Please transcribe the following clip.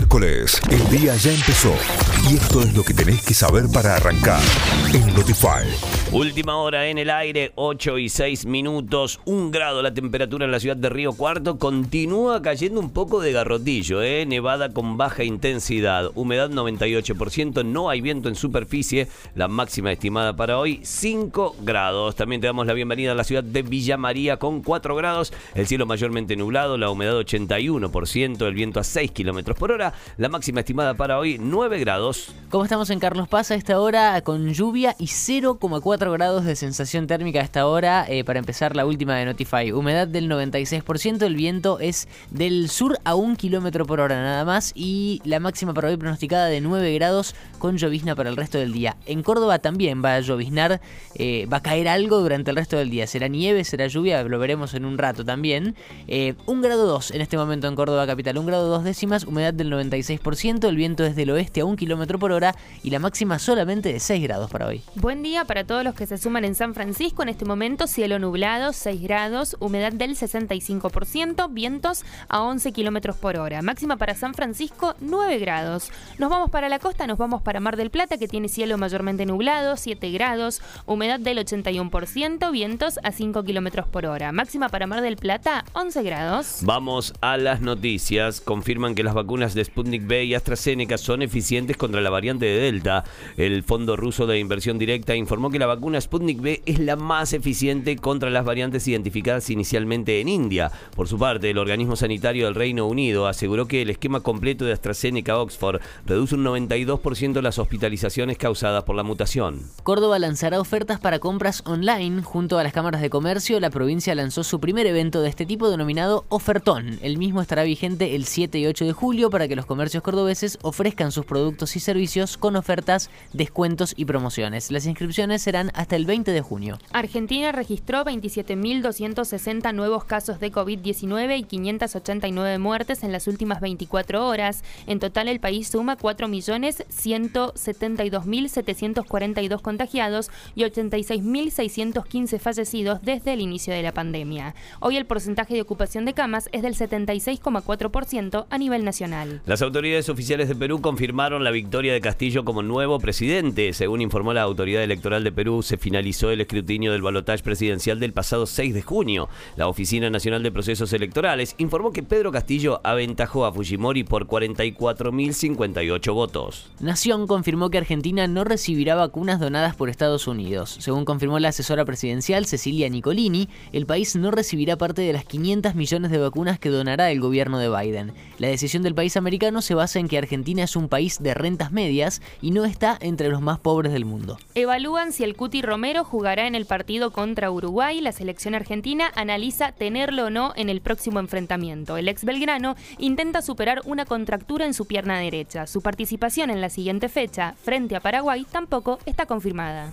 miércoles, el día ya empezó y esto es lo que tenés que saber para arrancar en Notify. Última hora en el aire, 8 y 6 minutos, un grado la temperatura en la ciudad de Río Cuarto. Continúa cayendo un poco de garrotillo, ¿eh? nevada con baja intensidad, humedad 98%, no hay viento en superficie, la máxima estimada para hoy 5 grados. También te damos la bienvenida a la ciudad de Villa María con 4 grados, el cielo mayormente nublado, la humedad 81%, el viento a 6 kilómetros por hora, la máxima estimada para hoy 9 grados. ¿Cómo estamos en Carlos Paz a esta hora con lluvia y 0,4 grados de sensación térmica a esta hora eh, para empezar la última de Notify. Humedad del 96%, el viento es del sur a 1 kilómetro por hora nada más y la máxima para hoy pronosticada de 9 grados con llovizna para el resto del día. En Córdoba también va a lloviznar, eh, va a caer algo durante el resto del día. Será nieve, será lluvia, lo veremos en un rato también. Eh, un grado 2 en este momento en Córdoba capital, un grado 2 décimas, humedad del 96%, el viento es del oeste a 1 kilómetro por hora y la máxima solamente de 6 grados para hoy. Buen día para todos los que se suman en San Francisco. En este momento, cielo nublado, 6 grados, humedad del 65%, vientos a 11 kilómetros por hora. Máxima para San Francisco, 9 grados. Nos vamos para la costa, nos vamos para Mar del Plata, que tiene cielo mayormente nublado, 7 grados, humedad del 81%, vientos a 5 kilómetros por hora. Máxima para Mar del Plata, 11 grados. Vamos a las noticias. Confirman que las vacunas de Sputnik B y AstraZeneca son eficientes contra la variante de Delta. El Fondo Ruso de Inversión Directa informó que la vacuna Sputnik B es la más eficiente contra las variantes identificadas inicialmente en India. Por su parte, el organismo sanitario del Reino Unido aseguró que el esquema completo de AstraZeneca Oxford reduce un 92% las hospitalizaciones causadas por la mutación. Córdoba lanzará ofertas para compras online. Junto a las cámaras de comercio, la provincia lanzó su primer evento de este tipo denominado Ofertón. El mismo estará vigente el 7 y 8 de julio para que los comercios cordobeses ofrezcan sus productos y servicios con ofertas, descuentos y promociones. Las inscripciones serán hasta el 20 de junio. Argentina registró 27.260 nuevos casos de COVID-19 y 589 muertes en las últimas 24 horas. En total, el país suma 4.172.742 contagiados y 86.615 fallecidos desde el inicio de la pandemia. Hoy el porcentaje de ocupación de camas es del 76,4% a nivel nacional. Las autoridades oficiales de Perú confirmaron la victoria de Castillo como nuevo presidente. Según informó la autoridad electoral de Perú, se finalizó el escrutinio del balotaje presidencial del pasado 6 de junio. La Oficina Nacional de Procesos Electorales informó que Pedro Castillo aventajó a Fujimori por 44.058 votos. Nación confirmó que Argentina no recibirá vacunas donadas por Estados Unidos. Según confirmó la asesora presidencial Cecilia Nicolini, el país no recibirá parte de las 500 millones de vacunas que donará el gobierno de Biden. La decisión del país americano se basa en que Argentina es un país de rentas medias y no está entre los más pobres del mundo. Evalúan si el Cuti Romero jugará en el partido contra Uruguay. La selección argentina analiza tenerlo o no en el próximo enfrentamiento. El ex belgrano intenta superar una contractura en su pierna derecha. Su participación en la siguiente fecha, frente a Paraguay, tampoco está confirmada.